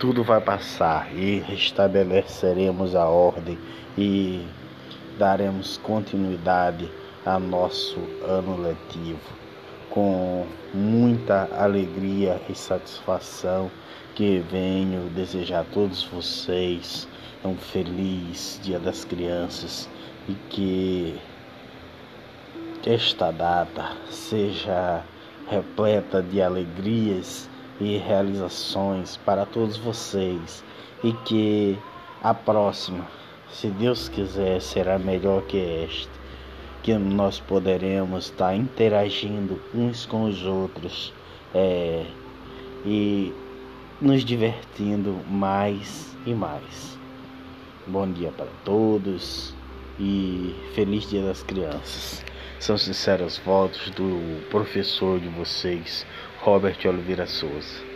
tudo vai passar e restabeleceremos a ordem e daremos continuidade a nosso ano letivo. Com muita alegria e satisfação que venho desejar a todos vocês um feliz Dia das Crianças e que esta data seja repleta de alegrias e realizações para todos vocês e que a próxima, se Deus quiser, será melhor que esta, que nós poderemos estar interagindo uns com os outros é, e nos divertindo mais e mais. Bom dia para todos e feliz Dia das Crianças. São sinceros votos do professor de vocês, Robert Oliveira Souza.